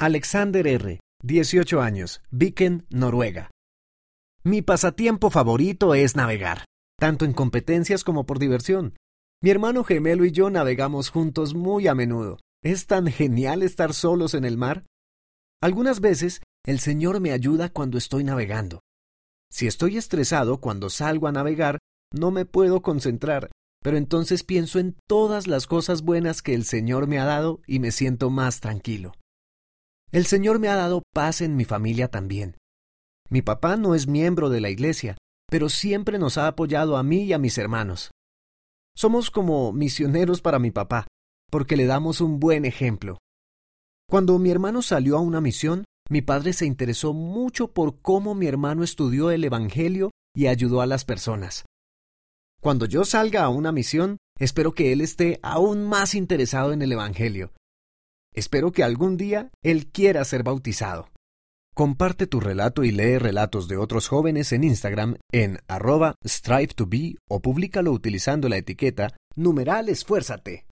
Alexander R., 18 años, Viken, Noruega. Mi pasatiempo favorito es navegar, tanto en competencias como por diversión. Mi hermano gemelo y yo navegamos juntos muy a menudo. Es tan genial estar solos en el mar. Algunas veces el Señor me ayuda cuando estoy navegando. Si estoy estresado cuando salgo a navegar, no me puedo concentrar, pero entonces pienso en todas las cosas buenas que el Señor me ha dado y me siento más tranquilo. El Señor me ha dado paz en mi familia también. Mi papá no es miembro de la iglesia, pero siempre nos ha apoyado a mí y a mis hermanos. Somos como misioneros para mi papá, porque le damos un buen ejemplo. Cuando mi hermano salió a una misión, mi padre se interesó mucho por cómo mi hermano estudió el Evangelio y ayudó a las personas. Cuando yo salga a una misión, espero que él esté aún más interesado en el Evangelio Espero que algún día él quiera ser bautizado. Comparte tu relato y lee relatos de otros jóvenes en Instagram en arroba strive to be o públicalo utilizando la etiqueta numeral esfuérzate.